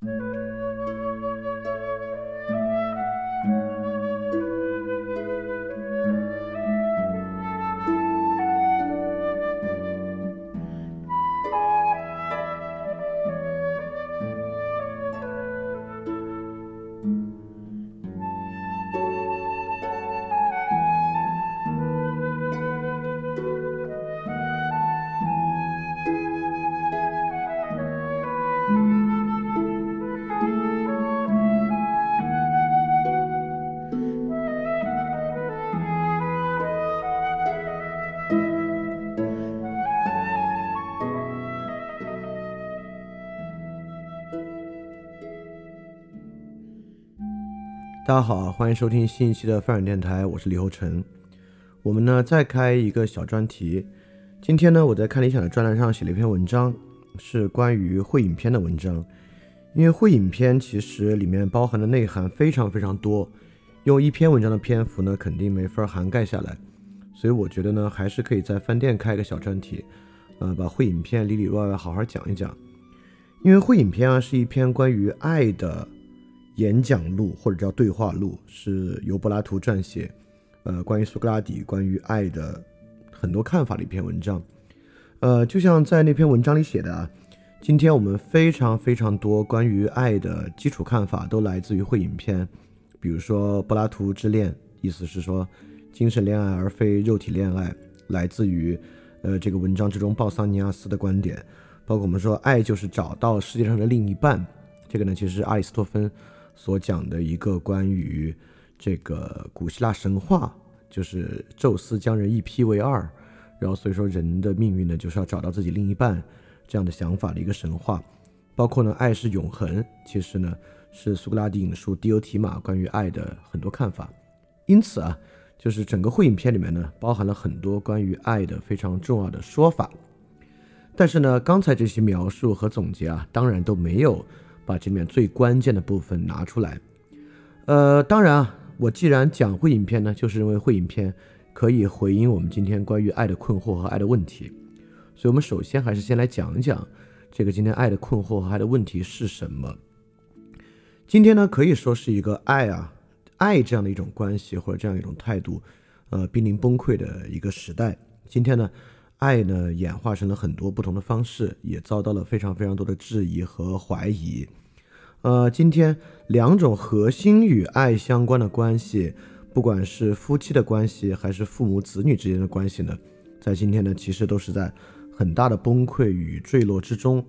大大家好，欢迎收听新一期的范软电台，我是李厚成。我们呢再开一个小专题。今天呢，我在看理想的专栏上写了一篇文章，是关于会影片的文章。因为会影片其实里面包含的内涵非常非常多，用一篇文章的篇幅呢，肯定没法涵盖下来。所以我觉得呢，还是可以在饭店开一个小专题，呃，把会影片里里外外好好讲一讲。因为会影片啊，是一篇关于爱的。演讲录或者叫对话录，是由柏拉图撰写，呃，关于苏格拉底关于爱的很多看法的一篇文章。呃，就像在那篇文章里写的啊，今天我们非常非常多关于爱的基础看法都来自于会影片，比如说柏拉图之恋，意思是说精神恋爱而非肉体恋爱，来自于呃这个文章之中鲍桑尼亚斯的观点，包括我们说爱就是找到世界上的另一半，这个呢其实是阿里斯托芬。所讲的一个关于这个古希腊神话，就是宙斯将人一劈为二，然后所以说人的命运呢，就是要找到自己另一半这样的想法的一个神话。包括呢，爱是永恒，其实呢是苏格拉底引述迪欧提马关于爱的很多看法。因此啊，就是整个会影片里面呢，包含了很多关于爱的非常重要的说法。但是呢，刚才这些描述和总结啊，当然都没有。把这里面最关键的部分拿出来，呃，当然啊，我既然讲会影片呢，就是认为会影片可以回应我们今天关于爱的困惑和爱的问题，所以我们首先还是先来讲一讲这个今天爱的困惑和爱的问题是什么。今天呢，可以说是一个爱啊，爱这样的一种关系或者这样一种态度，呃，濒临崩溃的一个时代。今天呢。爱呢，演化成了很多不同的方式，也遭到了非常非常多的质疑和怀疑。呃，今天两种核心与爱相关的关系，不管是夫妻的关系，还是父母子女之间的关系呢，在今天呢，其实都是在很大的崩溃与坠落之中。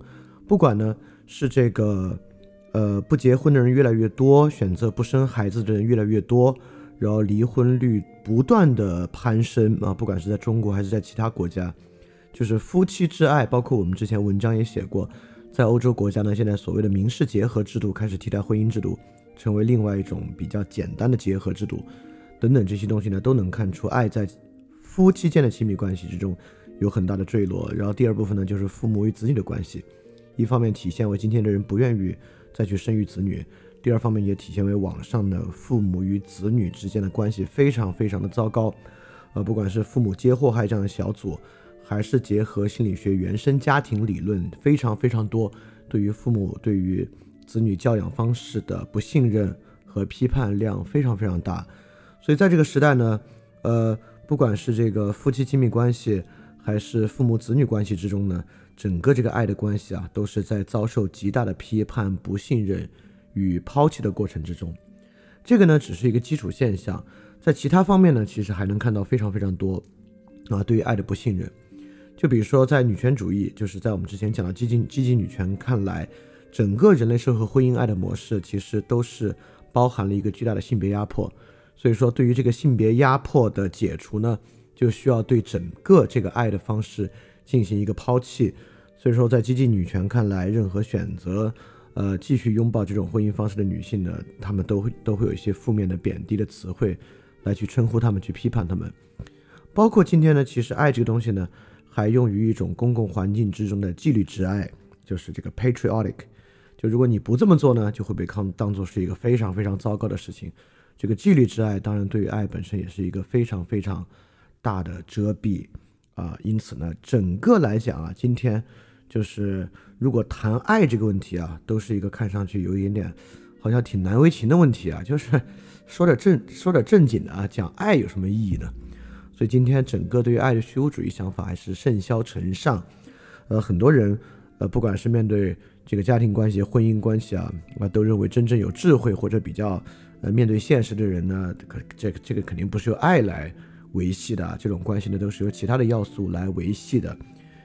不管呢是这个，呃，不结婚的人越来越多，选择不生孩子的人越来越多。然后离婚率不断的攀升啊，不管是在中国还是在其他国家，就是夫妻之爱，包括我们之前文章也写过，在欧洲国家呢，现在所谓的民事结合制度开始替代婚姻制度，成为另外一种比较简单的结合制度，等等这些东西呢，都能看出爱在夫妻间的亲密关系之中有很大的坠落。然后第二部分呢，就是父母与子女的关系，一方面体现为今天的人不愿意再去生育子女。第二方面也体现为网上的父母与子女之间的关系非常非常的糟糕，呃，不管是父母接祸害这样的小组，还是结合心理学原生家庭理论，非常非常多对于父母对于子女教养方式的不信任和批判量非常非常大，所以在这个时代呢，呃，不管是这个夫妻亲密关系，还是父母子女关系之中呢，整个这个爱的关系啊，都是在遭受极大的批判、不信任。与抛弃的过程之中，这个呢只是一个基础现象，在其他方面呢，其实还能看到非常非常多啊，对于爱的不信任。就比如说在女权主义，就是在我们之前讲的激进积极女权看来，整个人类社会婚姻爱的模式其实都是包含了一个巨大的性别压迫。所以说，对于这个性别压迫的解除呢，就需要对整个这个爱的方式进行一个抛弃。所以说，在激进女权看来，任何选择。呃，继续拥抱这种婚姻方式的女性呢，她们都会都会有一些负面的贬低的词汇，来去称呼她们，去批判她们。包括今天呢，其实爱这个东西呢，还用于一种公共环境之中的纪律之爱，就是这个 patriotic。就如果你不这么做呢，就会被看当做是一个非常非常糟糕的事情。这个纪律之爱，当然对于爱本身也是一个非常非常大的遮蔽啊。因此呢，整个来讲啊，今天就是。如果谈爱这个问题啊，都是一个看上去有一点点好像挺难为情的问题啊，就是说点正 说点正经的啊，讲爱有什么意义呢？所以今天整个对于爱的虚无主义想法还是甚嚣尘上，呃，很多人呃，不管是面对这个家庭关系、婚姻关系啊，啊，都认为真正有智慧或者比较呃面对现实的人呢，可这个这个肯定不是由爱来维系的，这种关系呢都是由其他的要素来维系的。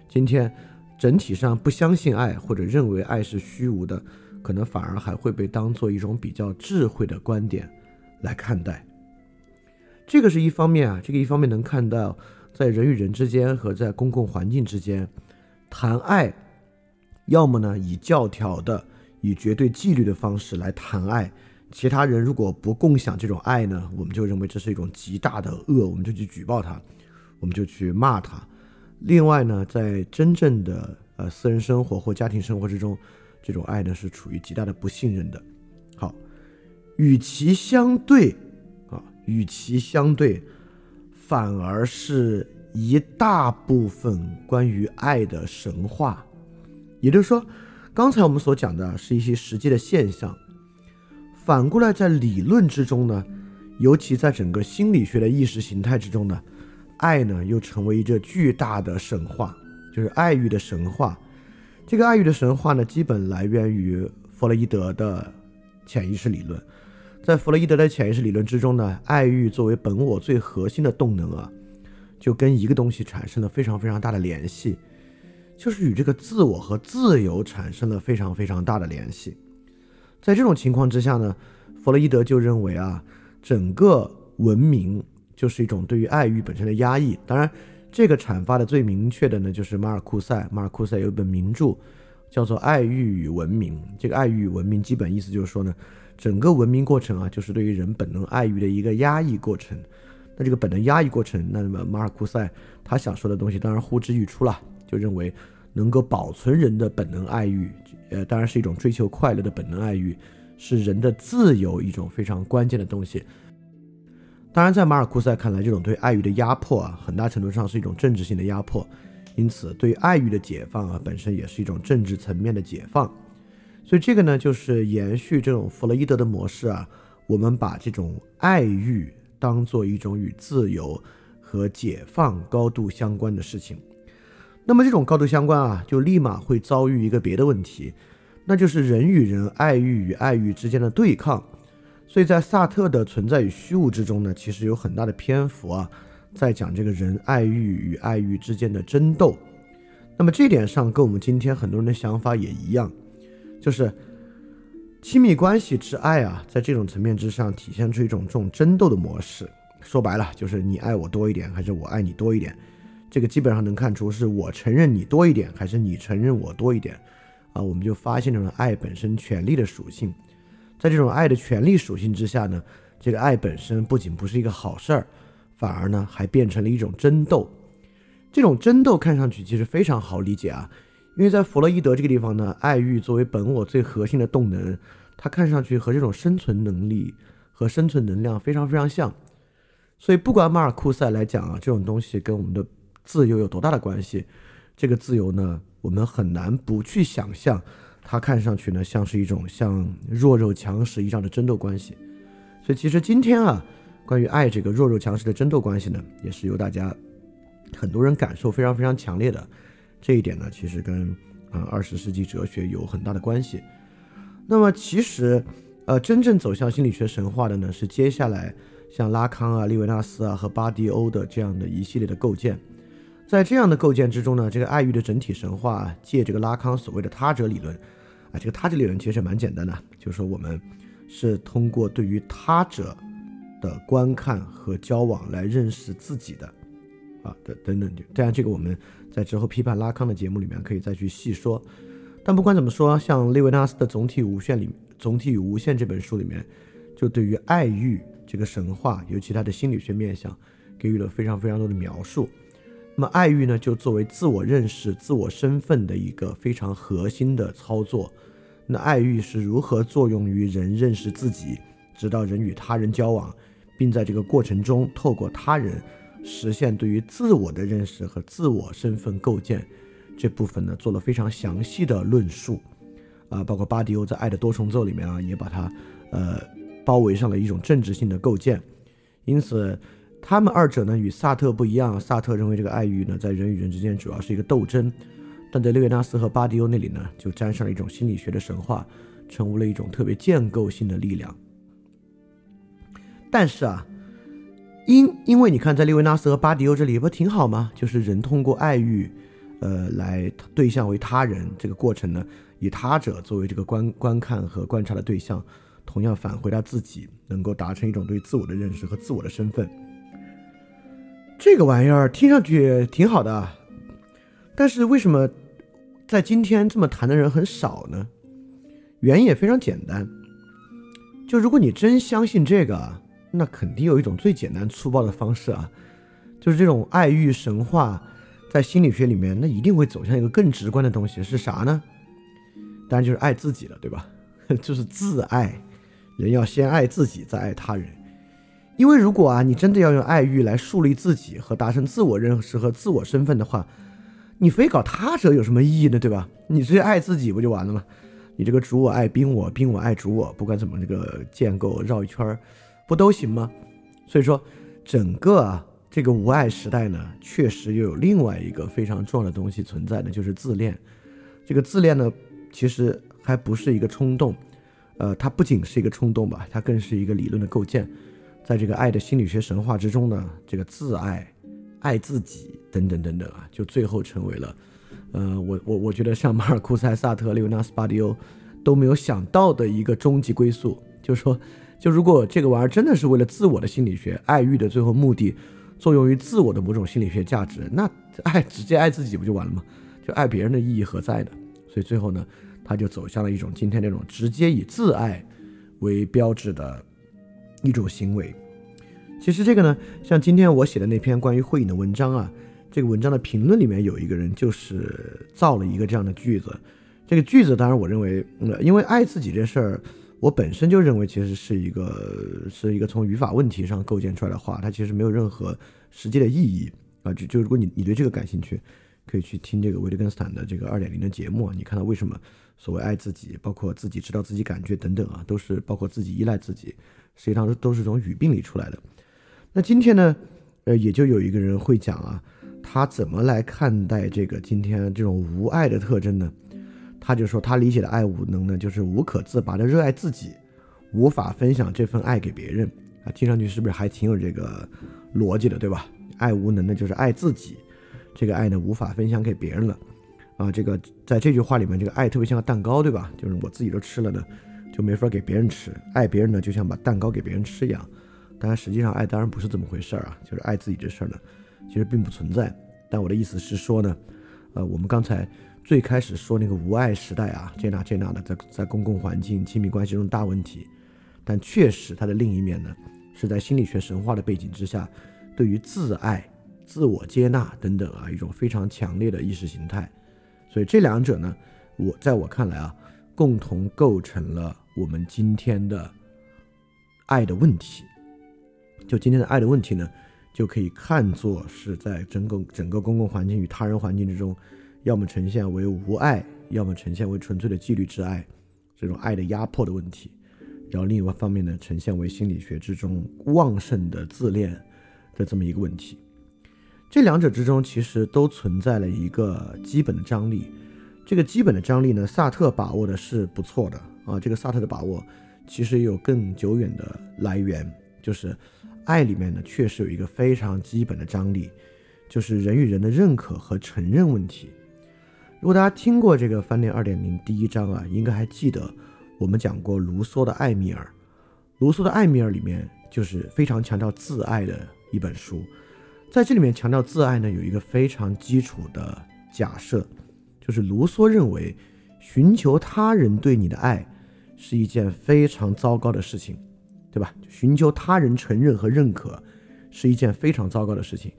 今天。整体上不相信爱，或者认为爱是虚无的，可能反而还会被当做一种比较智慧的观点来看待。这个是一方面啊，这个一方面能看到在人与人之间和在公共环境之间谈爱，要么呢以教条的、以绝对纪律的方式来谈爱，其他人如果不共享这种爱呢，我们就认为这是一种极大的恶，我们就去举报他，我们就去骂他。另外呢，在真正的呃私人生活或家庭生活之中，这种爱呢是处于极大的不信任的。好，与其相对啊，与其相对，反而是一大部分关于爱的神话。也就是说，刚才我们所讲的是一些实际的现象，反过来在理论之中呢，尤其在整个心理学的意识形态之中呢。爱呢，又成为一个巨大的神话，就是爱欲的神话。这个爱欲的神话呢，基本来源于弗洛伊德的潜意识理论。在弗洛伊德的潜意识理论之中呢，爱欲作为本我最核心的动能啊，就跟一个东西产生了非常非常大的联系，就是与这个自我和自由产生了非常非常大的联系。在这种情况之下呢，弗洛伊德就认为啊，整个文明。就是一种对于爱欲本身的压抑。当然，这个阐发的最明确的呢，就是马尔库塞。马尔库塞有一本名著，叫做《爱欲与文明》。这个“爱欲与文明”基本意思就是说呢，整个文明过程啊，就是对于人本能爱欲的一个压抑过程。那这个本能压抑过程，那么马尔库塞他想说的东西当然呼之欲出了，就认为能够保存人的本能爱欲，呃，当然是一种追求快乐的本能爱欲，是人的自由一种非常关键的东西。当然，在马尔库塞看来，这种对爱欲的压迫啊，很大程度上是一种政治性的压迫。因此，对爱欲的解放啊，本身也是一种政治层面的解放。所以，这个呢，就是延续这种弗洛伊德的模式啊，我们把这种爱欲当做一种与自由和解放高度相关的事情。那么，这种高度相关啊，就立马会遭遇一个别的问题，那就是人与人爱欲与爱欲之间的对抗。所以在萨特的存在与虚无之中呢，其实有很大的篇幅啊，在讲这个人爱欲与爱欲之间的争斗。那么这点上跟我们今天很多人的想法也一样，就是亲密关系之爱啊，在这种层面之上体现出一种这种争斗的模式。说白了，就是你爱我多一点，还是我爱你多一点？这个基本上能看出是我承认你多一点，还是你承认我多一点？啊，我们就发现了爱本身权力的属性。在这种爱的权力属性之下呢，这个爱本身不仅不是一个好事儿，反而呢还变成了一种争斗。这种争斗看上去其实非常好理解啊，因为在弗洛伊德这个地方呢，爱欲作为本我最核心的动能，它看上去和这种生存能力和生存能量非常非常像。所以不管马尔库塞来讲啊，这种东西跟我们的自由有多大的关系，这个自由呢，我们很难不去想象。它看上去呢，像是一种像弱肉强食一样的争斗关系，所以其实今天啊，关于爱这个弱肉强食的争斗关系呢，也是由大家很多人感受非常非常强烈的。这一点呢，其实跟啊二十世纪哲学有很大的关系。那么其实，呃，真正走向心理学神话的呢，是接下来像拉康啊、利维纳斯啊和巴迪欧的这样的一系列的构建。在这样的构建之中呢，这个爱欲的整体神话借这个拉康所谓的他者理论。这个他者理论其实蛮简单的，就是说我们是通过对于他者的观看和交往来认识自己的，啊，等等等。当然，这个我们在之后批判拉康的节目里面可以再去细说。但不管怎么说，像利维纳斯的《总体无限》里，《总体与无限》这本书里面，就对于爱欲这个神话，尤其它的心理学面向，给予了非常非常多的描述。那么爱欲呢，就作为自我认识、自我身份的一个非常核心的操作。那爱欲是如何作用于人认识自己，直到人与他人交往，并在这个过程中透过他人实现对于自我的认识和自我身份构建？这部分呢做了非常详细的论述，啊，包括巴迪欧在《爱的多重奏》里面啊，也把它呃包围上了一种政治性的构建。因此，他们二者呢与萨特不一样。萨特认为这个爱欲呢在人与人之间主要是一个斗争，但在列维纳斯和巴迪欧那里呢就沾上了一种心理学的神话，成为了一种特别建构性的力量。但是啊。因因为你看，在利维纳斯和巴迪欧这里不挺好吗？就是人通过爱欲，呃，来对象为他人这个过程呢，以他者作为这个观观看和观察的对象，同样返回他自己，能够达成一种对自我的认识和自我的身份。这个玩意儿听上去挺好的，但是为什么在今天这么谈的人很少呢？原因也非常简单，就如果你真相信这个。那肯定有一种最简单粗暴的方式啊，就是这种爱欲神话，在心理学里面，那一定会走向一个更直观的东西，是啥呢？当然就是爱自己了，对吧？就是自爱，人要先爱自己，再爱他人。因为如果啊，你真的要用爱欲来树立自己和达成自我认识和自我身份的话，你非搞他者有什么意义呢？对吧？你直接爱自己不就完了吗？你这个主我爱宾我，宾我爱主我，不管怎么这个建构绕一圈儿。不都行吗？所以说，整个啊这个无爱时代呢，确实又有另外一个非常重要的东西存在的，就是自恋。这个自恋呢，其实还不是一个冲动，呃，它不仅是一个冲动吧，它更是一个理论的构建。在这个爱的心理学神话之中呢，这个自爱、爱自己等等等等啊，就最后成为了，呃，我我我觉得像马尔库塞、萨特、利维纳斯、巴迪欧都没有想到的一个终极归宿，就是说。就如果这个玩意儿真的是为了自我的心理学爱欲的最后目的，作用于自我的某种心理学价值，那爱 直接爱自己不就完了吗？就爱别人的意义何在呢？所以最后呢，他就走向了一种今天这种直接以自爱为标志的一种行为。其实这个呢，像今天我写的那篇关于会影的文章啊，这个文章的评论里面有一个人就是造了一个这样的句子。这个句子当然我认为，呃，因为爱自己这事儿。我本身就认为，其实是一个是一个从语法问题上构建出来的话，它其实没有任何实际的意义啊。就就如果你你对这个感兴趣，可以去听这个维特根斯坦的这个二点零的节目啊。你看到为什么所谓爱自己，包括自己知道自己感觉等等啊，都是包括自己依赖自己，实际上都是从语病里出来的。那今天呢，呃，也就有一个人会讲啊，他怎么来看待这个今天这种无爱的特征呢？他就说，他理解的爱无能呢，就是无可自拔的热爱自己，无法分享这份爱给别人啊。听上去是不是还挺有这个逻辑的，对吧？爱无能呢，就是爱自己，这个爱呢无法分享给别人了啊。这个在这句话里面，这个爱特别像个蛋糕，对吧？就是我自己都吃了呢，就没法给别人吃。爱别人呢，就像把蛋糕给别人吃一样。当然，实际上爱当然不是这么回事儿啊，就是爱自己这事儿呢，其实并不存在。但我的意思是说呢，呃，我们刚才。最开始说那个无爱时代啊，接纳接纳的，在在公共环境、亲密关系中大问题，但确实它的另一面呢，是在心理学神话的背景之下，对于自爱、自我接纳等等啊，一种非常强烈的意识形态。所以这两者呢，我在我看来啊，共同构成了我们今天的爱的问题。就今天的爱的问题呢，就可以看作是在整个整个公共环境与他人环境之中。要么呈现为无爱，要么呈现为纯粹的纪律之爱，这种爱的压迫的问题。然后另一方面呢，呈现为心理学之中旺盛的自恋的这么一个问题。这两者之中其实都存在了一个基本的张力。这个基本的张力呢，萨特把握的是不错的啊。这个萨特的把握其实有更久远的来源，就是爱里面呢确实有一个非常基本的张力，就是人与人的认可和承认问题。如果大家听过这个翻练二点零第一章啊，应该还记得我们讲过卢梭的《艾米尔》。卢梭的《艾米尔》里面就是非常强调自爱的一本书。在这里面强调自爱呢，有一个非常基础的假设，就是卢梭认为寻求他人对你的爱是一件非常糟糕的事情，对吧？寻求他人承认和认可是一件非常糟糕的事情，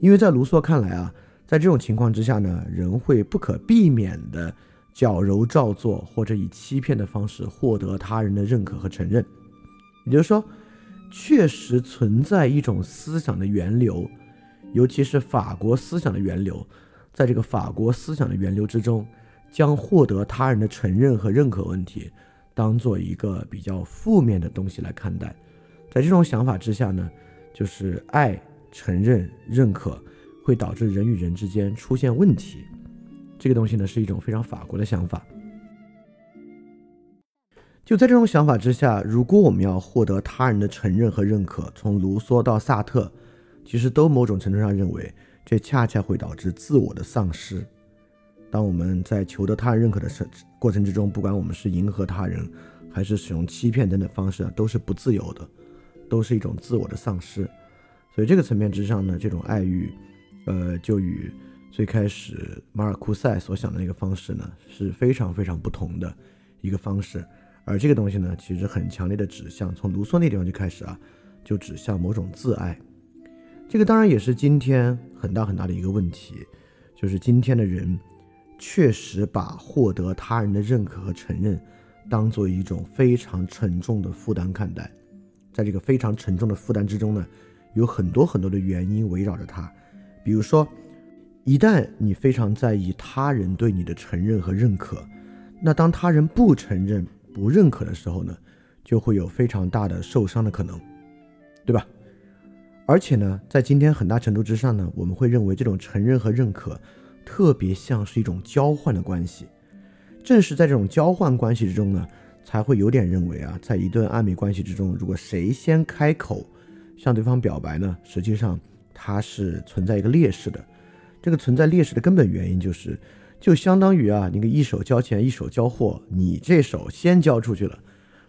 因为在卢梭看来啊。在这种情况之下呢，人会不可避免的矫揉造作，或者以欺骗的方式获得他人的认可和承认。也就是说，确实存在一种思想的源流，尤其是法国思想的源流，在这个法国思想的源流之中，将获得他人的承认和认可问题当做一个比较负面的东西来看待。在这种想法之下呢，就是爱、承认、认可会导致人与人之间出现问题。这个东西呢，是一种非常法国的想法。就在这种想法之下，如果我们要获得他人的承认和认可，从卢梭到萨特，其实都某种程度上认为，这恰恰会导致自我的丧失。当我们在求得他人认可的过程之中，不管我们是迎合他人，还是使用欺骗等等方式啊，都是不自由的，都是一种自我的丧失。所以这个层面之上呢，这种爱欲，呃，就与最开始马尔库塞所想的那个方式呢，是非常非常不同的一个方式。而这个东西呢，其实很强烈的指向，从卢梭那地方就开始啊，就指向某种自爱。这个当然也是今天很大很大的一个问题，就是今天的人确实把获得他人的认可和承认，当做一种非常沉重的负担看待。在这个非常沉重的负担之中呢，有很多很多的原因围绕着它。比如说，一旦你非常在意他人对你的承认和认可，那当他人不承认，不认可的时候呢，就会有非常大的受伤的可能，对吧？而且呢，在今天很大程度之上呢，我们会认为这种承认和认可特别像是一种交换的关系。正是在这种交换关系之中呢，才会有点认为啊，在一段暧昧关系之中，如果谁先开口向对方表白呢，实际上它是存在一个劣势的。这个存在劣势的根本原因就是。就相当于啊，你个一手交钱一手交货，你这手先交出去了，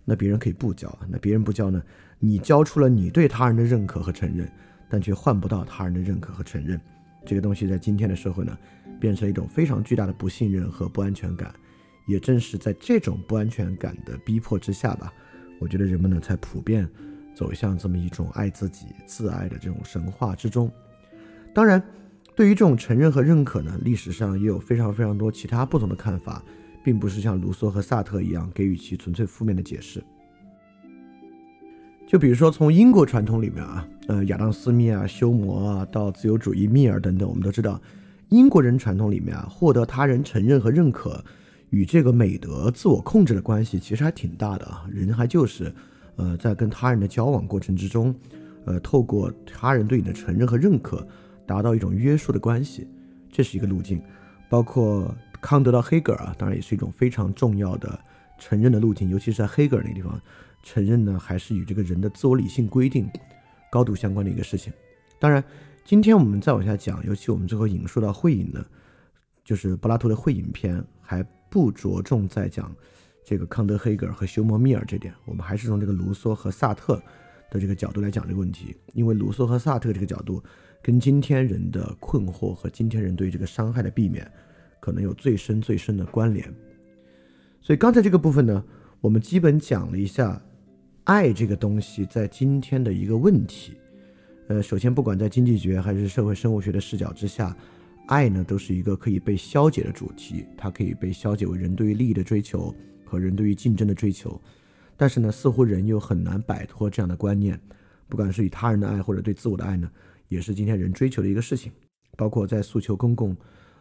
那别人可以不交，那别人不交呢？你交出了你对他人的认可和承认，但却换不到他人的认可和承认，这个东西在今天的社会呢，变成了一种非常巨大的不信任和不安全感。也正是在这种不安全感的逼迫之下吧，我觉得人们呢才普遍走向这么一种爱自己、自爱的这种神话之中。当然。对于这种承认和认可呢，历史上也有非常非常多其他不同的看法，并不是像卢梭和萨特一样给予其纯粹负面的解释。就比如说从英国传统里面啊，呃，亚当·斯密啊、休谟啊，到自由主义密尔等等，我们都知道，英国人传统里面啊，获得他人承认和认可与这个美德自我控制的关系其实还挺大的啊。人还就是，呃，在跟他人的交往过程之中，呃，透过他人对你的承认和认可。达到一种约束的关系，这是一个路径。包括康德到黑格尔啊，当然也是一种非常重要的承认的路径。尤其是在黑格尔那个地方，承认呢还是与这个人的自我理性规定高度相关的一个事情。当然，今天我们再往下讲，尤其我们最后引述到《会影》呢，就是柏拉图的《会影》篇，还不着重在讲这个康德、黑格尔和休谟、密尔这点，我们还是从这个卢梭和萨特的这个角度来讲这个问题。因为卢梭和萨特这个角度。跟今天人的困惑和今天人对这个伤害的避免，可能有最深最深的关联。所以刚才这个部分呢，我们基本讲了一下爱这个东西在今天的一个问题。呃，首先不管在经济学还是社会生物学的视角之下，爱呢都是一个可以被消解的主题，它可以被消解为人对于利益的追求和人对于竞争的追求。但是呢，似乎人又很难摆脱这样的观念，不管是与他人的爱或者对自我的爱呢。也是今天人追求的一个事情，包括在诉求公共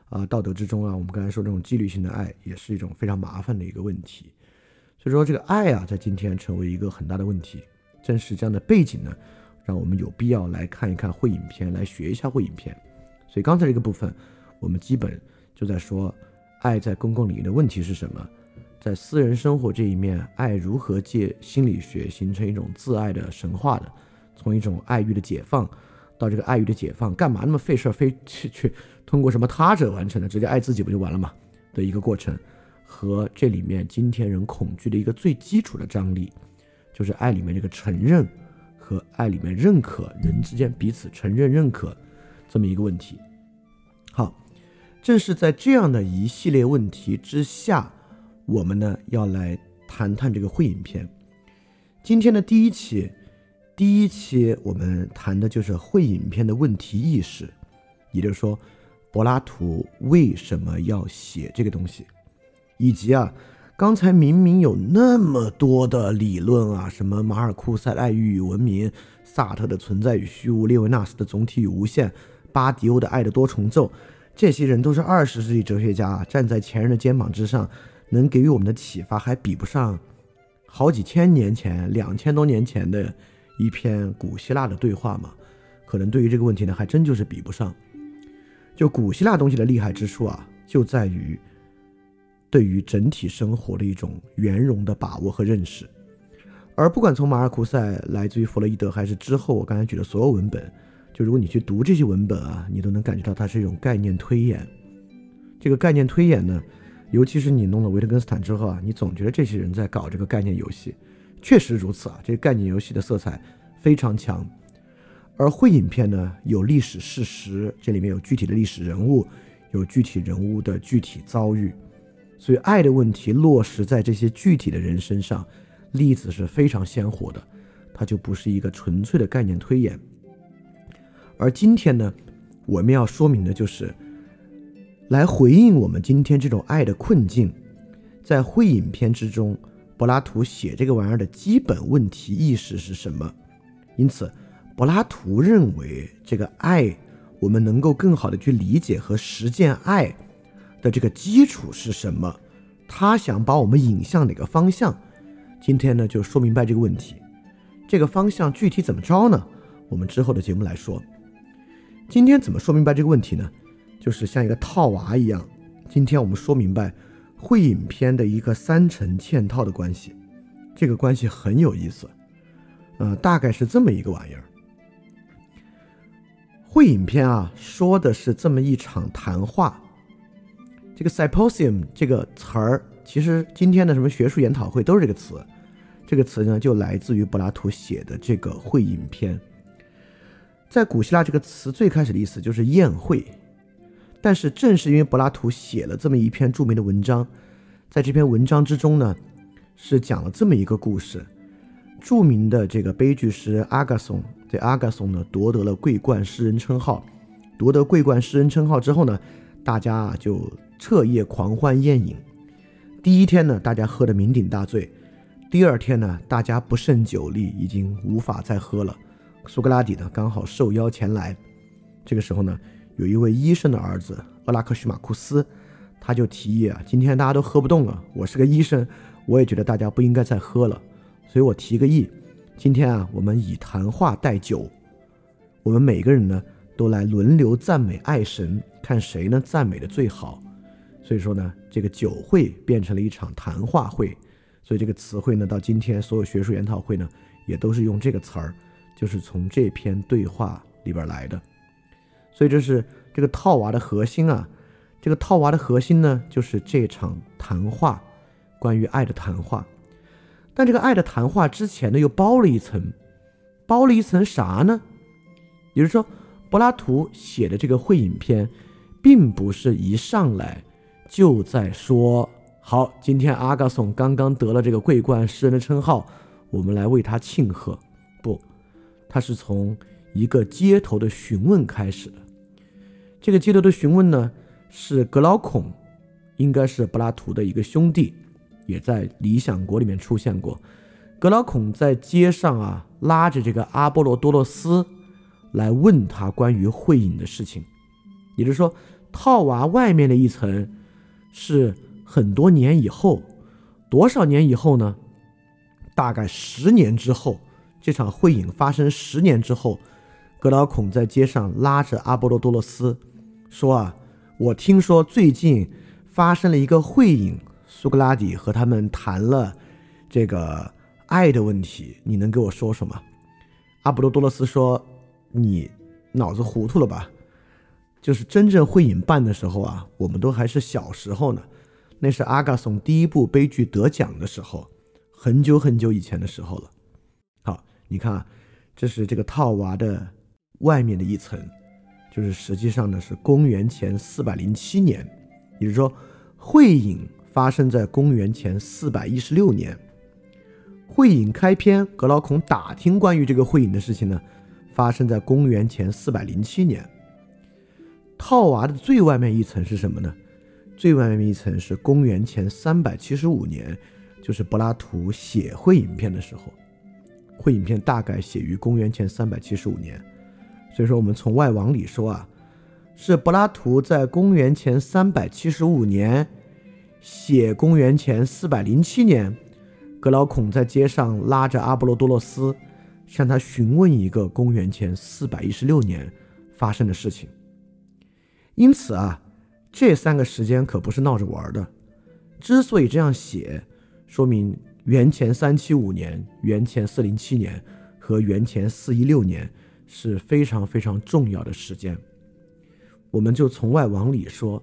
啊道德之中啊，我们刚才说这种纪律性的爱，也是一种非常麻烦的一个问题。所以说这个爱啊，在今天成为一个很大的问题。正是这样的背景呢，让我们有必要来看一看会影片，来学一下会影片。所以刚才这个部分，我们基本就在说，爱在公共领域的问题是什么？在私人生活这一面，爱如何借心理学形成一种自爱的神话的，从一种爱欲的解放。到这个爱欲的解放，干嘛那么费事儿，非去去通过什么他者完成的，直接爱自己不就完了吗？的一个过程，和这里面今天人恐惧的一个最基础的张力，就是爱里面这个承认和爱里面认可，人之间彼此承认认可这么一个问题。好，正是在这样的一系列问题之下，我们呢要来谈谈这个会影片。今天的第一期。第一期我们谈的就是会影片的问题意识，也就是说，柏拉图为什么要写这个东西，以及啊，刚才明明有那么多的理论啊，什么马尔库塞爱欲与文明、萨特的存在与虚无、列维纳斯的总体与无限、巴迪欧的爱的多重奏，这些人都是二十世纪哲学家，站在前人的肩膀之上，能给予我们的启发还比不上好几千年前、两千多年前的一篇古希腊的对话吗？可能对于这个问题呢，还真就是比不上。就古希腊东西的厉害之处啊，就在于对于整体生活的一种圆融的把握和认识。而不管从马尔库塞、来自于弗洛伊德，还是之后我刚才举的所有文本，就如果你去读这些文本啊，你都能感觉到它是一种概念推演。这个概念推演呢，尤其是你弄了维特根斯坦之后啊，你总觉得这些人在搞这个概念游戏，确实如此啊，这个概念游戏的色彩非常强。而会影片呢，有历史事实，这里面有具体的历史人物，有具体人物的具体遭遇，所以爱的问题落实在这些具体的人身上。例子是非常鲜活的，它就不是一个纯粹的概念推演。而今天呢，我们要说明的就是，来回应我们今天这种爱的困境，在会影片之中，柏拉图写这个玩意儿的基本问题意识是什么？因此，柏拉图认为这个爱，我们能够更好的去理解和实践爱的这个基础是什么？他想把我们引向哪个方向？今天呢，就说明白这个问题，这个方向具体怎么着呢？我们之后的节目来说。今天怎么说明白这个问题呢？就是像一个套娃一样。今天我们说明白会影片的一个三层嵌套的关系，这个关系很有意思。呃，大概是这么一个玩意儿。会影片啊，说的是这么一场谈话。这个 symposium 这个词儿。其实今天的什么学术研讨会都是这个词，这个词呢就来自于柏拉图写的这个会影片。在古希腊，这个词最开始的意思就是宴会，但是正是因为柏拉图写了这么一篇著名的文章，在这篇文章之中呢，是讲了这么一个故事：著名的这个悲剧诗阿嘎松，这阿嘎松呢夺得了桂冠诗人称号，夺得桂冠诗人称号之后呢，大家啊就彻夜狂欢宴饮。第一天呢，大家喝得酩酊大醉；第二天呢，大家不胜酒力，已经无法再喝了。苏格拉底呢，刚好受邀前来。这个时候呢，有一位医生的儿子厄拉克须马库斯，他就提议啊，今天大家都喝不动了，我是个医生，我也觉得大家不应该再喝了，所以我提个议，今天啊，我们以谈话代酒，我们每个人呢，都来轮流赞美爱神，看谁呢赞美的最好。所以说呢，这个酒会变成了一场谈话会，所以这个词汇呢，到今天所有学术研讨会呢，也都是用这个词儿，就是从这篇对话里边来的。所以这是这个套娃的核心啊，这个套娃的核心呢，就是这场谈话，关于爱的谈话。但这个爱的谈话之前呢，又包了一层，包了一层啥呢？也就是说，柏拉图写的这个会影片，并不是一上来。就在说好，今天阿嘎松刚刚得了这个桂冠诗人的称号，我们来为他庆贺。不，他是从一个街头的询问开始的。这个街头的询问呢，是格劳孔，应该是柏拉图的一个兄弟，也在《理想国》里面出现过。格劳孔在街上啊，拉着这个阿波罗多洛斯来问他关于会影的事情，也就是说，套娃外面的一层。是很多年以后，多少年以后呢？大概十年之后，这场会影发生十年之后，格劳孔在街上拉着阿波罗多洛斯说：“啊，我听说最近发生了一个会影，苏格拉底和他们谈了这个爱的问题，你能给我说说吗？”阿波罗多洛斯说：“你脑子糊涂了吧？”就是真正会影办的时候啊，我们都还是小时候呢。那是阿嘎松第一部悲剧得奖的时候，很久很久以前的时候了。好，你看啊，这是这个套娃的外面的一层，就是实际上呢是公元前四百零七年，也就是说，会影发生在公元前四百一十六年。会影开篇，格劳孔打听关于这个会影的事情呢，发生在公元前四百零七年。套娃的最外面一层是什么呢？最外面一层是公元前三百七十五年，就是柏拉图写会影片的时候。会影片大概写于公元前三百七十五年，所以说我们从外往里说啊，是柏拉图在公元前三百七十五年写公元前四百零七年，格劳孔在街上拉着阿波罗多洛斯，向他询问一个公元前四百一十六年发生的事情。因此啊，这三个时间可不是闹着玩的。之所以这样写，说明元前三七五年、元前四零七年和元前四一六年是非常非常重要的时间。我们就从外往里说，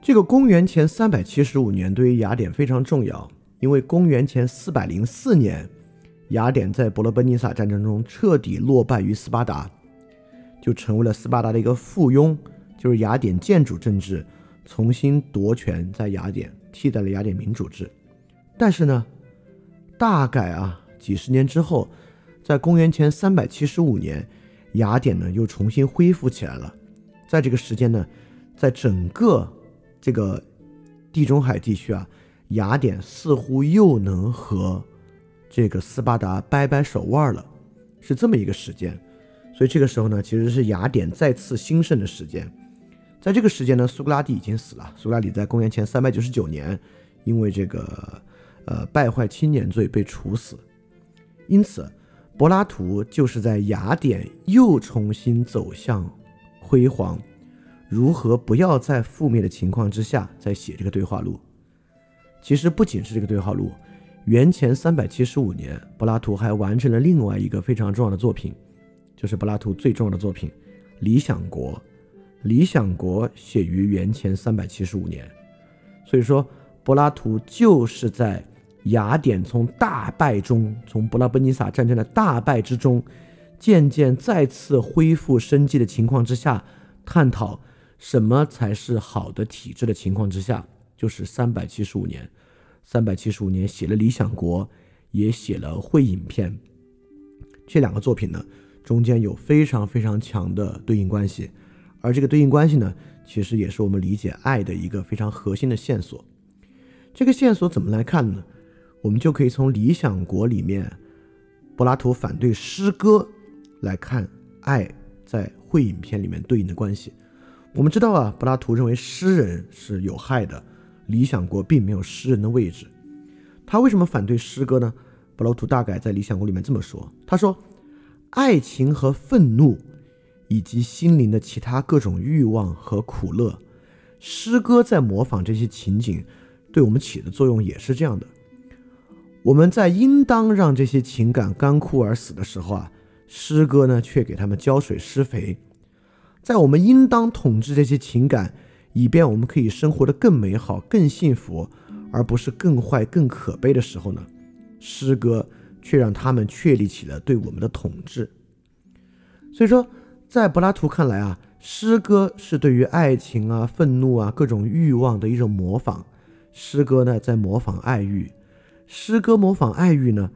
这个公元前三百七十五年对于雅典非常重要，因为公元前四百零四年，雅典在伯罗奔尼撒战争中彻底落败于斯巴达，就成为了斯巴达的一个附庸，就是雅典建主政治重新夺权在雅典，替代了雅典民主制。但是呢，大概啊几十年之后，在公元前三百七十五年。雅典呢又重新恢复起来了，在这个时间呢，在整个这个地中海地区啊，雅典似乎又能和这个斯巴达掰掰手腕了，是这么一个时间。所以这个时候呢，其实是雅典再次兴盛的时间。在这个时间呢，苏格拉底已经死了。苏格拉底在公元前三百九十九年，因为这个呃败坏青年罪被处死，因此。柏拉图就是在雅典又重新走向辉煌，如何不要在覆灭的情况之下再写这个对话录？其实不仅是这个对话录，元前三百七十五年，柏拉图还完成了另外一个非常重要的作品，就是柏拉图最重要的作品《理想国》。《理想国》写于元前三百七十五年，所以说柏拉图就是在。雅典从大败中，从伯拉奔尼撒战争的大败之中，渐渐再次恢复生机的情况之下，探讨什么才是好的体制的情况之下，就是三百七十五年。三百七十五年写了《理想国》，也写了《会影片》，这两个作品呢，中间有非常非常强的对应关系，而这个对应关系呢，其实也是我们理解爱的一个非常核心的线索。这个线索怎么来看呢？我们就可以从《理想国》里面，柏拉图反对诗歌来看爱在会影片里面对应的关系。我们知道啊，柏拉图认为诗人是有害的，《理想国》并没有诗人的位置。他为什么反对诗歌呢？柏拉图大概在《理想国》里面这么说：他说，爱情和愤怒以及心灵的其他各种欲望和苦乐，诗歌在模仿这些情景，对我们起的作用也是这样的。我们在应当让这些情感干枯而死的时候啊，诗歌呢却给他们浇水施肥；在我们应当统治这些情感，以便我们可以生活的更美好、更幸福，而不是更坏、更可悲的时候呢，诗歌却让他们确立起了对我们的统治。所以说，在柏拉图看来啊，诗歌是对于爱情啊、愤怒啊各种欲望的一种模仿，诗歌呢在模仿爱欲。诗歌模仿爱欲呢，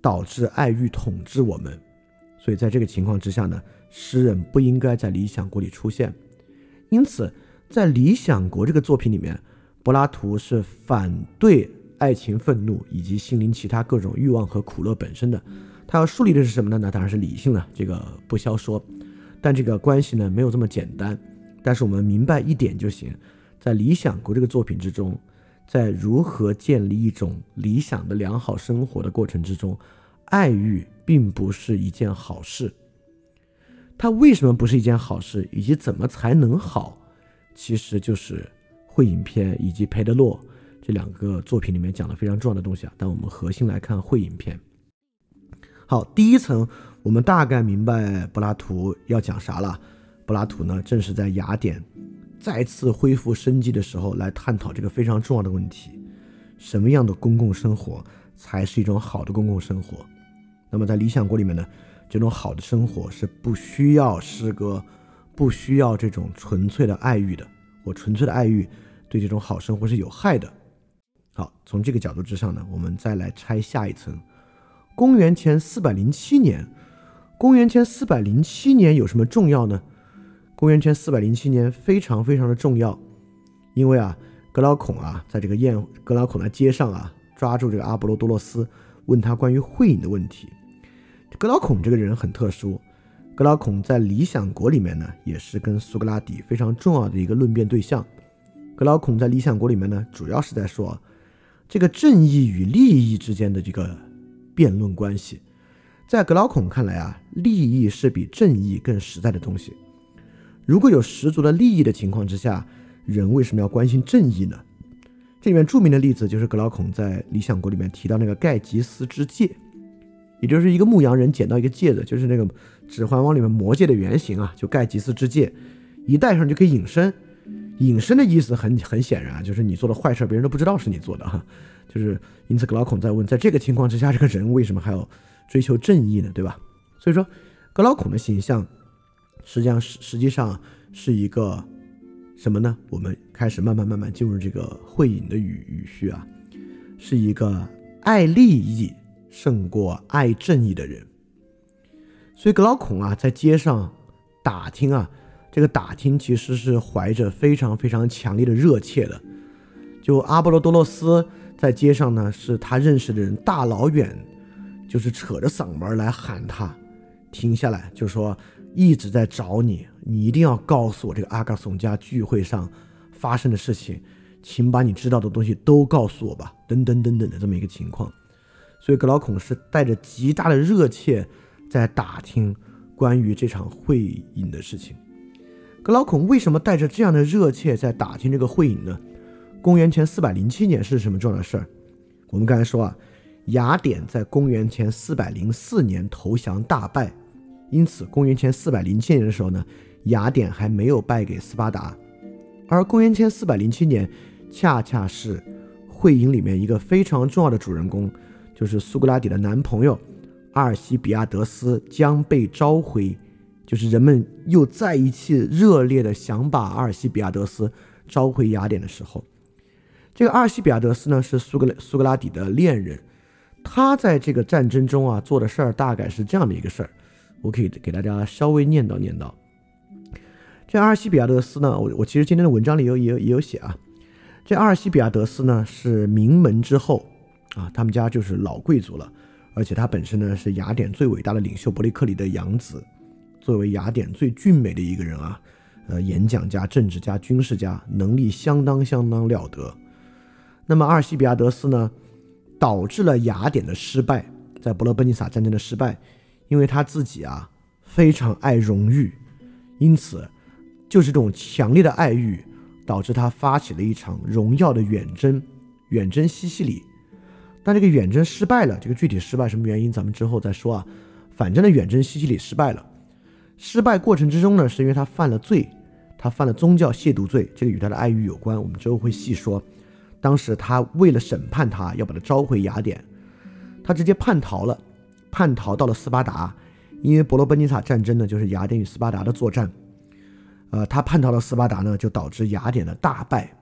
导致爱欲统治我们，所以在这个情况之下呢，诗人不应该在《理想国》里出现。因此，在《理想国》这个作品里面，柏拉图是反对爱情、愤怒以及心灵其他各种欲望和苦乐本身的。他要树立的是什么呢？那当然是理性了，这个不消说。但这个关系呢，没有这么简单。但是我们明白一点就行，在《理想国》这个作品之中。在如何建立一种理想的良好生活的过程之中，爱欲并不是一件好事。它为什么不是一件好事，以及怎么才能好，其实就是《会影片》以及《培德洛》这两个作品里面讲的非常重要的东西啊。但我们核心来看《会影片》。好，第一层我们大概明白柏拉图要讲啥了。柏拉图呢，正是在雅典。再次恢复生机的时候，来探讨这个非常重要的问题：什么样的公共生活才是一种好的公共生活？那么在《理想国》里面呢，这种好的生活是不需要诗歌，不需要这种纯粹的爱欲的。我纯粹的爱欲对这种好生活是有害的。好，从这个角度之上呢，我们再来拆下一层：公元前四百零七年，公元前四百零七年有什么重要呢？公元前四百零七年非常非常的重要，因为啊，格劳孔啊，在这个宴格劳孔的街上啊，抓住这个阿波罗多洛斯，问他关于会影的问题。格劳孔这个人很特殊，格劳孔在《理想国》里面呢，也是跟苏格拉底非常重要的一个论辩对象。格劳孔在《理想国》里面呢，主要是在说这个正义与利益之间的这个辩论关系。在格老孔看来啊，利益是比正义更实在的东西。如果有十足的利益的情况之下，人为什么要关心正义呢？这里面著名的例子就是格老孔在《理想国》里面提到那个盖吉斯之戒，也就是一个牧羊人捡到一个戒指，就是那个《指环王》里面魔戒的原型啊，就盖吉斯之戒，一戴上就可以隐身。隐身的意思很很显然，就是你做的坏事别人都不知道是你做的哈。就是因此格老孔在问，在这个情况之下，这个人为什么还要追求正义呢？对吧？所以说，格老孔的形象实际上实实际上是一个。什么呢？我们开始慢慢慢慢进入这个会影的语语序啊，是一个爱利益胜过爱正义的人。所以格老孔啊，在街上打听啊，这个打听其实是怀着非常非常强烈的热切的。就阿波罗多洛斯在街上呢，是他认识的人，大老远就是扯着嗓门来喊他停下来，就说。一直在找你，你一定要告诉我这个阿嘎松家聚会上发生的事情，请把你知道的东西都告诉我吧，等等等等的这么一个情况。所以格劳孔是带着极大的热切在打听关于这场会饮的事情。格劳孔为什么带着这样的热切在打听这个会饮呢？公元前四百零七年是什么重要的事儿？我们刚才说啊，雅典在公元前四百零四年投降大败。因此，公元前四百零七年的时候呢，雅典还没有败给斯巴达，而公元前四百零七年，恰恰是会影里面一个非常重要的主人公，就是苏格拉底的男朋友阿尔西比亚德斯将被召回，就是人们又再一次热烈的想把阿尔西比亚德斯召回雅典的时候，这个阿尔西比亚德斯呢是苏格苏格拉底的恋人，他在这个战争中啊做的事儿大概是这样的一个事儿。我可以给大家稍微念叨念叨。这阿尔西比亚德斯呢，我我其实今天的文章里有也有也有写啊。这阿尔西比亚德斯呢是名门之后啊，他们家就是老贵族了，而且他本身呢是雅典最伟大的领袖伯利克里的养子，作为雅典最俊美的一个人啊，呃，演讲家、政治家、军事家，能力相当相当了得。那么阿尔西比亚德斯呢，导致了雅典的失败，在伯罗奔尼撒战争的失败。因为他自己啊非常爱荣誉，因此就是这种强烈的爱欲，导致他发起了一场荣耀的远征，远征西西里。但这个远征失败了，这个具体失败什么原因，咱们之后再说啊。反正呢，远征西西里失败了。失败过程之中呢，是因为他犯了罪，他犯了宗教亵渎罪，这个与他的爱欲有关。我们之后会细说。当时他为了审判他，要把他召回雅典，他直接叛逃了。叛逃到了斯巴达，因为伯罗奔尼撒战争呢，就是雅典与斯巴达的作战。呃，他叛逃到斯巴达呢，就导致雅典的大败。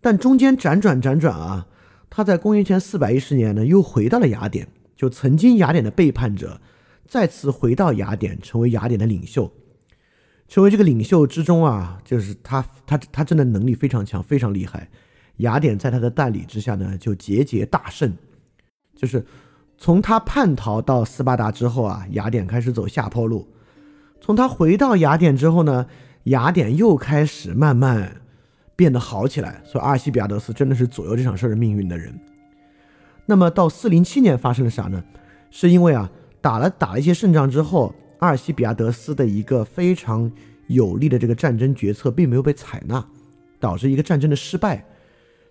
但中间辗转辗转啊，他在公元前四百一十年呢，又回到了雅典，就曾经雅典的背叛者，再次回到雅典，成为雅典的领袖。成为这个领袖之中啊，就是他，他，他真的能力非常强，非常厉害。雅典在他的代理之下呢，就节节大胜，就是。从他叛逃到斯巴达之后啊，雅典开始走下坡路。从他回到雅典之后呢，雅典又开始慢慢变得好起来。所以阿尔西比亚德斯真的是左右这场事儿命运的人。那么到四零七年发生了啥呢？是因为啊打了打了一些胜仗之后，阿尔西比亚德斯的一个非常有利的这个战争决策并没有被采纳，导致一个战争的失败。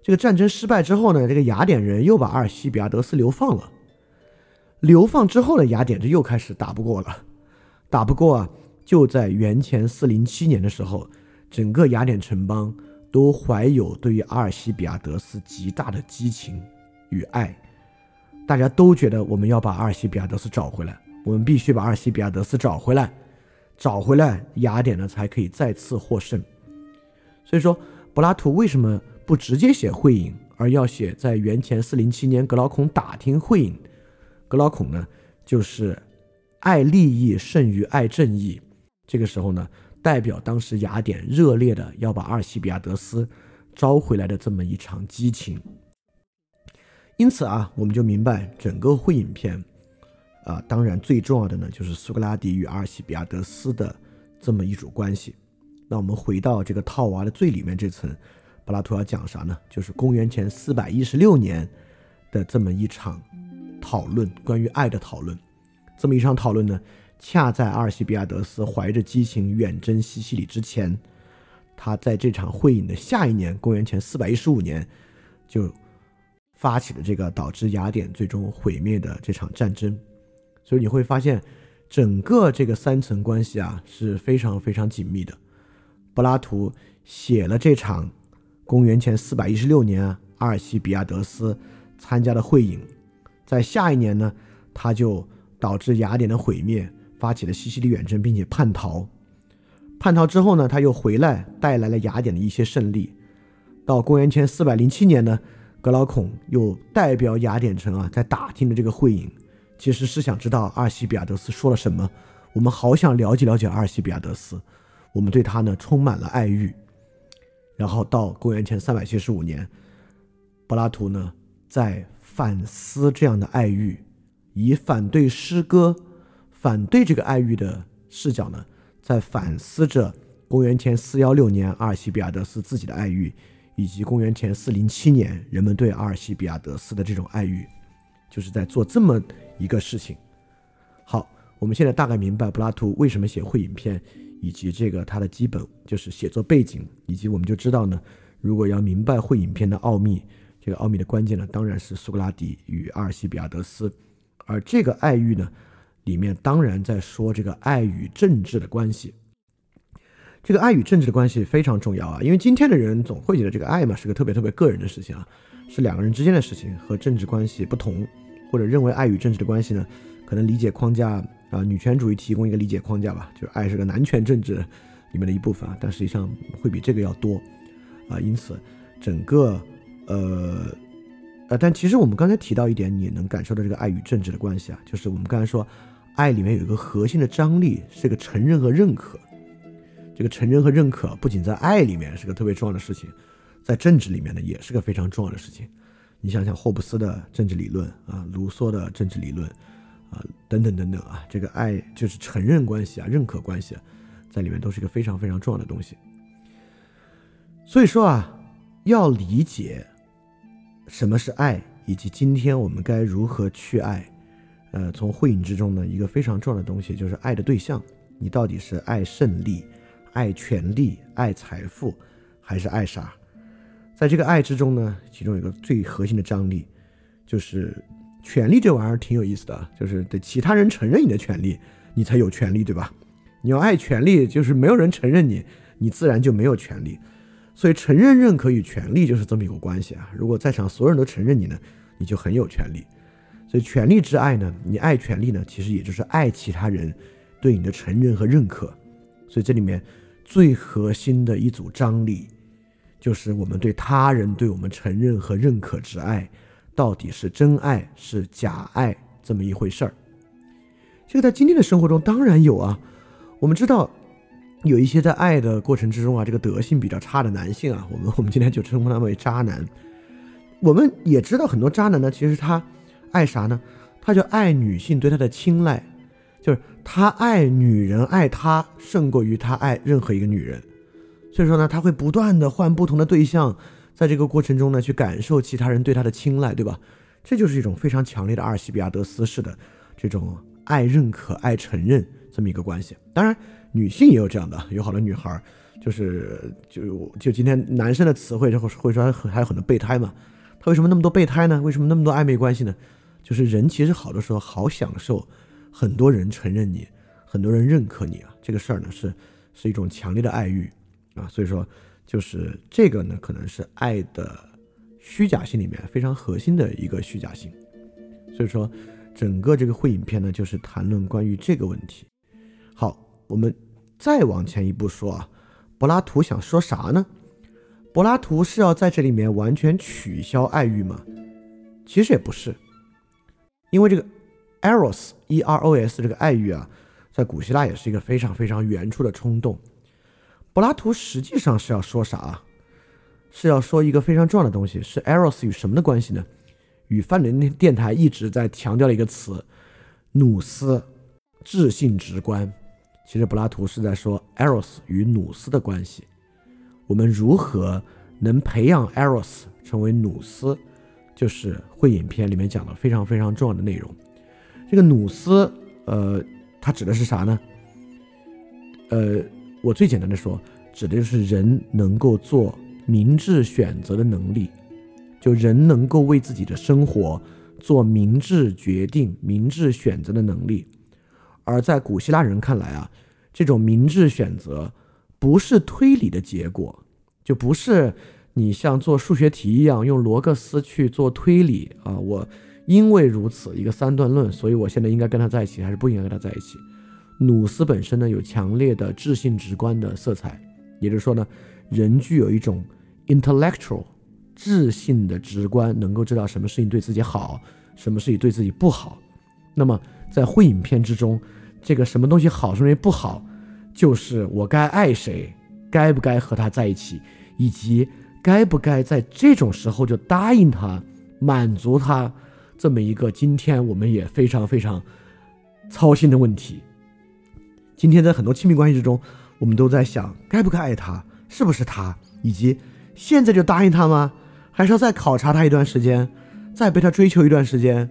这个战争失败之后呢，这个雅典人又把阿尔西比亚德斯流放了。流放之后的雅典，这又开始打不过了，打不过啊！就在元前四零七年的时候，整个雅典城邦都怀有对于阿尔西比亚德斯极大的激情与爱，大家都觉得我们要把阿尔西比亚德斯找回来，我们必须把阿尔西比亚德斯找回来，找回来雅典呢才可以再次获胜。所以说，柏拉图为什么不直接写会影，而要写在元前四零七年格劳孔打听会影？格劳孔呢，就是爱利益胜于爱正义。这个时候呢，代表当时雅典热烈的要把阿尔西比亚德斯招回来的这么一场激情。因此啊，我们就明白整个会影片，啊，当然最重要的呢，就是苏格拉底与阿尔西比亚德斯的这么一组关系。那我们回到这个套娃的最里面这层，柏拉图要讲啥呢？就是公元前四百一十六年的这么一场讨论，关于爱的讨论。这么一场讨论呢，恰在阿尔西比亚德斯怀着激情远征西西里之前，他在这场会饮的下一年，公元前四百一十五年，就发起了这个导致雅典最终毁灭的这场战争。所以你会发现，整个这个三层关系啊是非常非常紧密的。柏拉图写了这场公元前四百一十六年阿尔西比亚德斯参加的会影，在下一年呢，他就导致雅典的毁灭，发起了西西里远征，并且叛逃。叛逃之后呢，他又回来，带来了雅典的一些胜利。到公元前四百零七年呢，格劳孔又代表雅典城啊，在打听的这个会影。其实是想知道阿尔西比亚德斯说了什么，我们好想了解了解阿尔西比亚德斯，我们对他呢充满了爱欲。然后到公元前三百七十五年，柏拉图呢在反思这样的爱欲，以反对诗歌、反对这个爱欲的视角呢，在反思着公元前四幺六年阿尔西比亚德斯自己的爱欲，以及公元前四零七年人们对阿尔西比亚德斯的这种爱欲，就是在做这么。一个事情，好，我们现在大概明白柏拉图为什么写会影片，以及这个他的基本就是写作背景，以及我们就知道呢，如果要明白会影片的奥秘，这个奥秘的关键呢，当然是苏格拉底与阿尔西比亚德斯，而这个爱欲呢，里面当然在说这个爱与政治的关系，这个爱与政治的关系非常重要啊，因为今天的人总会觉得这个爱嘛是个特别特别个人的事情啊，是两个人之间的事情，和政治关系不同。或者认为爱与政治的关系呢，可能理解框架啊，女权主义提供一个理解框架吧，就是爱是个男权政治里面的一部分啊，但实际上会比这个要多啊，因此整个呃呃，但其实我们刚才提到一点，你能感受到这个爱与政治的关系啊，就是我们刚才说，爱里面有一个核心的张力，是个承认和认可，这个承认和认可不仅在爱里面是个特别重要的事情，在政治里面呢也是个非常重要的事情。你想想霍布斯的政治理论啊，卢梭的政治理论啊，等等等等啊，这个爱就是承认关系啊，认可关系，啊在里面都是一个非常非常重要的东西。所以说啊，要理解什么是爱，以及今天我们该如何去爱，呃，从会影之中呢，一个非常重要的东西就是爱的对象，你到底是爱胜利、爱权力、爱财富，还是爱啥？在这个爱之中呢，其中有个最核心的张力，就是权利这玩意儿挺有意思的，就是得其他人承认你的权利，你才有权利，对吧？你要爱权利，就是没有人承认你，你自然就没有权利。所以承认、认可与权利就是这么一个关系啊。如果在场所有人都承认你呢，你就很有权利。所以权力之爱呢，你爱权力呢，其实也就是爱其他人对你的承认和认可。所以这里面最核心的一组张力。就是我们对他人对我们承认和认可之爱，到底是真爱是假爱这么一回事儿。这个在今天的生活中当然有啊。我们知道有一些在爱的过程之中啊，这个德性比较差的男性啊，我们我们今天就称呼他为渣男。我们也知道很多渣男呢，其实他爱啥呢？他就爱女性对他的青睐，就是他爱女人爱他胜过于他爱任何一个女人。所以说呢，他会不断的换不同的对象，在这个过程中呢，去感受其他人对他的青睐，对吧？这就是一种非常强烈的阿尔西比亚德斯式的这种爱认可、爱承认这么一个关系。当然，女性也有这样的，有好多女孩就是就就今天男生的词汇就会会说还有很多备胎嘛。他为什么那么多备胎呢？为什么那么多暧昧关系呢？就是人其实好多时候好享受很多人承认你，很多人认可你啊，这个事儿呢是是一种强烈的爱欲。啊，所以说，就是这个呢，可能是爱的虚假性里面非常核心的一个虚假性。所以说，整个这个会影片呢，就是谈论关于这个问题。好，我们再往前一步说啊，柏拉图想说啥呢？柏拉图是要在这里面完全取消爱欲吗？其实也不是，因为这个 eros，e r o s 这个爱欲啊，在古希腊也是一个非常非常原初的冲动。柏拉图实际上是要说啥？是要说一个非常重要的东西，是 eros 与什么的关系呢？与范林电台一直在强调的一个词努斯，智性直观。其实柏拉图是在说 eros 与努斯的关系。我们如何能培养 eros 成为努斯，就是会影片里面讲的非常非常重要的内容。这个努斯，呃，它指的是啥呢？呃，我最简单的说，指的就是人能够做明智选择的能力，就人能够为自己的生活做明智决定、明智选择的能力。而在古希腊人看来啊，这种明智选择不是推理的结果，就不是你像做数学题一样用罗格斯去做推理啊。我因为如此一个三段论，所以我现在应该跟他在一起，还是不应该跟他在一起？努斯本身呢有强烈的智性直观的色彩，也就是说呢，人具有一种 intellectual 智性的直观，能够知道什么事情对自己好，什么事情对自己不好。那么在会影片之中。这个什么东西好，什么东西不好，就是我该爱谁，该不该和他在一起，以及该不该在这种时候就答应他，满足他这么一个今天我们也非常非常操心的问题。今天在很多亲密关系之中，我们都在想，该不该爱他，是不是他，以及现在就答应他吗？还是要再考察他一段时间，再被他追求一段时间？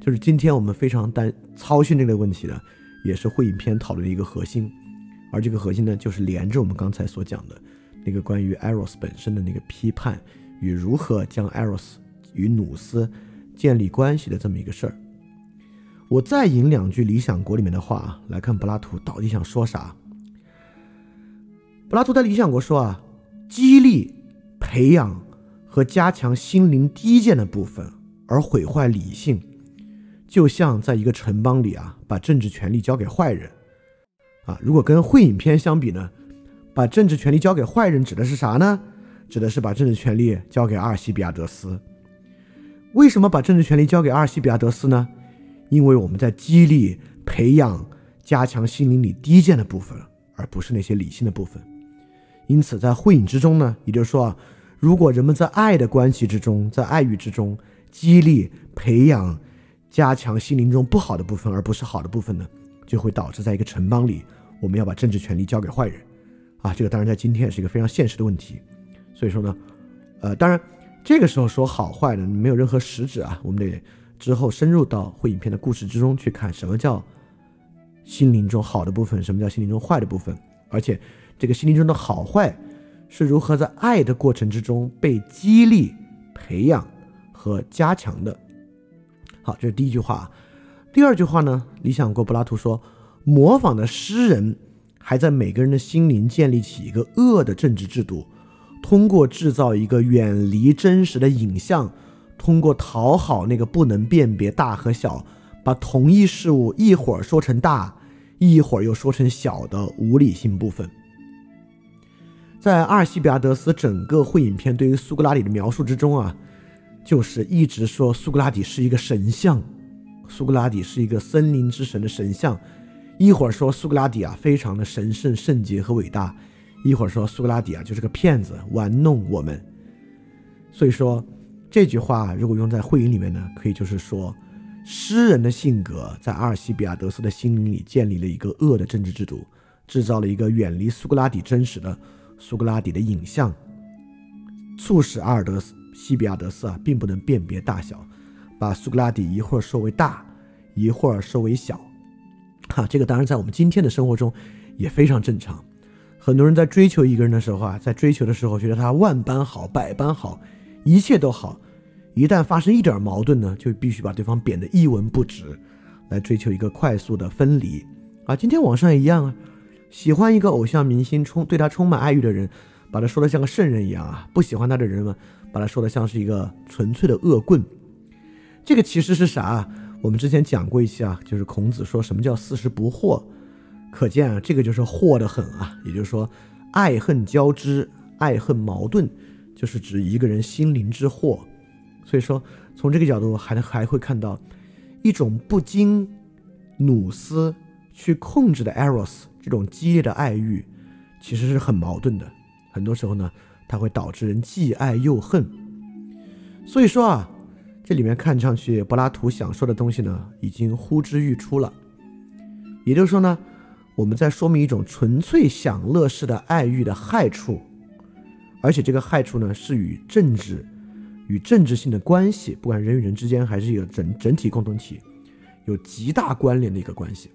就是今天我们非常担操心这个问题的。也是会影片讨论的一个核心，而这个核心呢，就是连着我们刚才所讲的那个关于 eros 本身的那个批判与如何将 eros 与努斯建立关系的这么一个事儿。我再引两句《理想国》里面的话来看柏拉图到底想说啥。柏拉图在《理想国》说啊，激励、培养和加强心灵低贱的部分，而毁坏理性。就像在一个城邦里啊，把政治权力交给坏人，啊，如果跟会影片相比呢，把政治权力交给坏人指的是啥呢？指的是把政治权力交给阿尔西比亚德斯。为什么把政治权力交给阿尔西比亚德斯呢？因为我们在激励、培养、加强心灵里低贱的部分，而不是那些理性的部分。因此，在会影之中呢，也就是说啊，如果人们在爱的关系之中，在爱欲之中激励、培养。加强心灵中不好的部分，而不是好的部分呢，就会导致在一个城邦里，我们要把政治权力交给坏人，啊，这个当然在今天也是一个非常现实的问题。所以说呢，呃，当然这个时候说好坏呢，没有任何实质啊，我们得之后深入到会影片的故事之中去看什么叫心灵中好的部分，什么叫心灵中坏的部分，而且这个心灵中的好坏是如何在爱的过程之中被激励、培养和加强的。好，这是第一句话。第二句话呢？理想国柏拉图说，模仿的诗人还在每个人的心灵建立起一个恶的政治制度，通过制造一个远离真实的影像，通过讨好那个不能辨别大和小，把同一事物一会儿说成大，一会儿又说成小的无理性部分。在阿尔西比亚德斯整个会影片对于苏格拉底的描述之中啊。就是一直说苏格拉底是一个神像，苏格拉底是一个森林之神的神像，一会儿说苏格拉底啊非常的神圣、圣洁和伟大，一会儿说苏格拉底啊就是个骗子，玩弄我们。所以说这句话如果用在会影里面呢，可以就是说，诗人的性格在阿尔西比亚德斯的心灵里建立了一个恶的政治制度，制造了一个远离苏格拉底真实的苏格拉底的影像，促使阿尔德斯。西比亚德斯啊，并不能辨别大小，把苏格拉底一会儿说为大，一会儿说为小，哈，这个当然在我们今天的生活中也非常正常。很多人在追求一个人的时候啊，在追求的时候觉得他万般好，百般好，一切都好，一旦发生一点矛盾呢，就必须把对方贬得一文不值，来追求一个快速的分离。啊，今天网上也一样啊，喜欢一个偶像明星，充对他充满爱欲的人，把他说的像个圣人一样啊，不喜欢他的人们。把他说的像是一个纯粹的恶棍，这个其实是啥？我们之前讲过一期啊，就是孔子说什么叫四十不惑，可见啊，这个就是惑的很啊。也就是说，爱恨交织，爱恨矛盾，就是指一个人心灵之祸。所以说，从这个角度还还会看到一种不经努斯去控制的 eros，这种激烈的爱欲，其实是很矛盾的。很多时候呢。它会导致人既爱又恨，所以说啊，这里面看上去柏拉图想说的东西呢，已经呼之欲出了。也就是说呢，我们在说明一种纯粹享乐式的爱欲的害处，而且这个害处呢，是与政治、与政治性的关系，不管人与人之间还是一个整整体共同体，有极大关联的一个关系。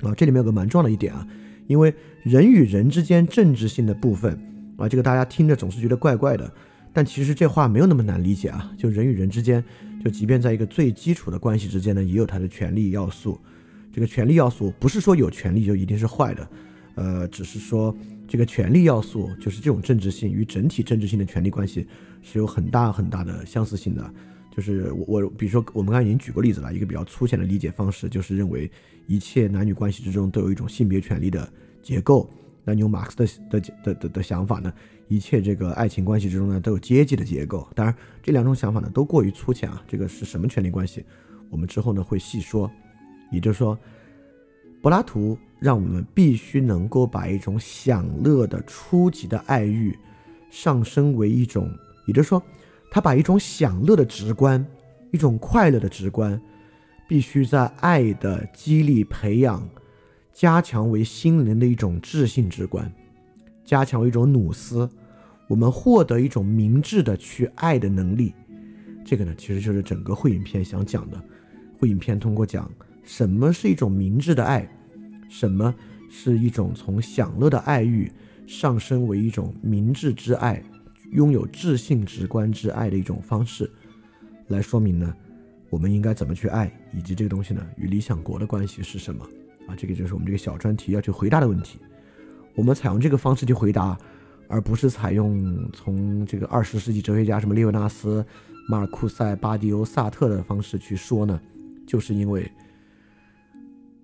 啊，这里面有个蛮重要的一点啊，因为人与人之间政治性的部分啊，这个大家听着总是觉得怪怪的。但其实这话没有那么难理解啊，就人与人之间，就即便在一个最基础的关系之间呢，也有它的权利要素。这个权利要素不是说有权利就一定是坏的，呃，只是说这个权利要素就是这种政治性与整体政治性的权利关系是有很大很大的相似性的。就是我我比如说我们刚才已经举过例子了，一个比较粗浅的理解方式就是认为一切男女关系之中都有一种性别权利的结构。那你用马克思的的的的的想法呢？一切这个爱情关系之中呢，都有阶级的结构。当然，这两种想法呢，都过于粗浅啊。这个是什么权利关系？我们之后呢会细说。也就是说，柏拉图让我们必须能够把一种享乐的初级的爱欲上升为一种，也就是说，他把一种享乐的直观，一种快乐的直观，必须在爱的激励培养。加强为心灵的一种智性直观，加强为一种努斯，我们获得一种明智的去爱的能力。这个呢，其实就是整个会影片想讲的。会影片通过讲什么是一种明智的爱，什么是一种从享乐的爱欲上升为一种明智之爱，拥有智性直观之爱的一种方式，来说明呢，我们应该怎么去爱，以及这个东西呢与理想国的关系是什么。啊，这个就是我们这个小专题要去回答的问题。我们采用这个方式去回答，而不是采用从这个二十世纪哲学家什么列维纳斯、马尔库塞、巴迪欧、萨特的方式去说呢？就是因为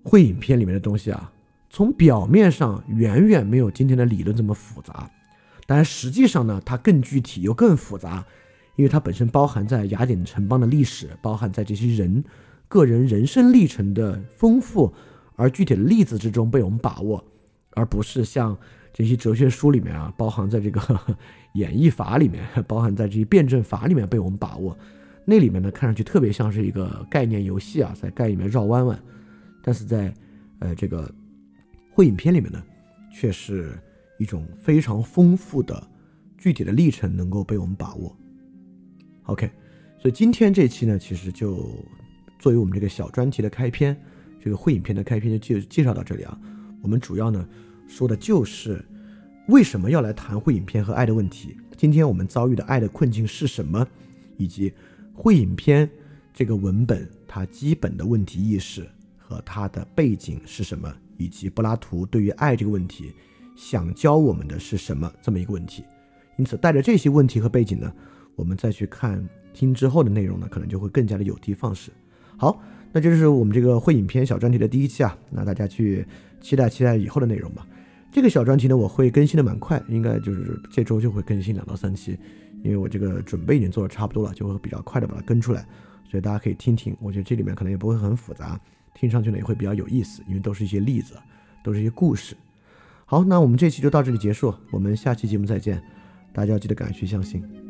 会影片里面的东西啊，从表面上远远没有今天的理论这么复杂，但实际上呢，它更具体又更复杂，因为它本身包含在雅典城邦的历史，包含在这些人个人人生历程的丰富。而具体的例子之中被我们把握，而不是像这些哲学书里面啊，包含在这个 演绎法里面，包含在这些辩证法里面被我们把握。那里面呢，看上去特别像是一个概念游戏啊，在概念里面绕弯弯。但是在呃这个会影片里面呢，却是一种非常丰富的具体的历程能够被我们把握。OK，所以今天这期呢，其实就作为我们这个小专题的开篇。这个会影片的开篇就介介绍到这里啊，我们主要呢说的就是为什么要来谈会影片和爱的问题。今天我们遭遇的爱的困境是什么，以及会影片这个文本它基本的问题意识和它的背景是什么，以及柏拉图对于爱这个问题想教我们的是什么这么一个问题。因此，带着这些问题和背景呢，我们再去看听之后的内容呢，可能就会更加的有的放矢。好。那就是我们这个会影片小专题的第一期啊，那大家去期待期待以后的内容吧。这个小专题呢，我会更新的蛮快，应该就是这周就会更新两到三期，因为我这个准备已经做的差不多了，就会比较快的把它跟出来，所以大家可以听听。我觉得这里面可能也不会很复杂，听上去呢也会比较有意思，因为都是一些例子，都是一些故事。好，那我们这期就到这里结束，我们下期节目再见，大家要记得敢去相信。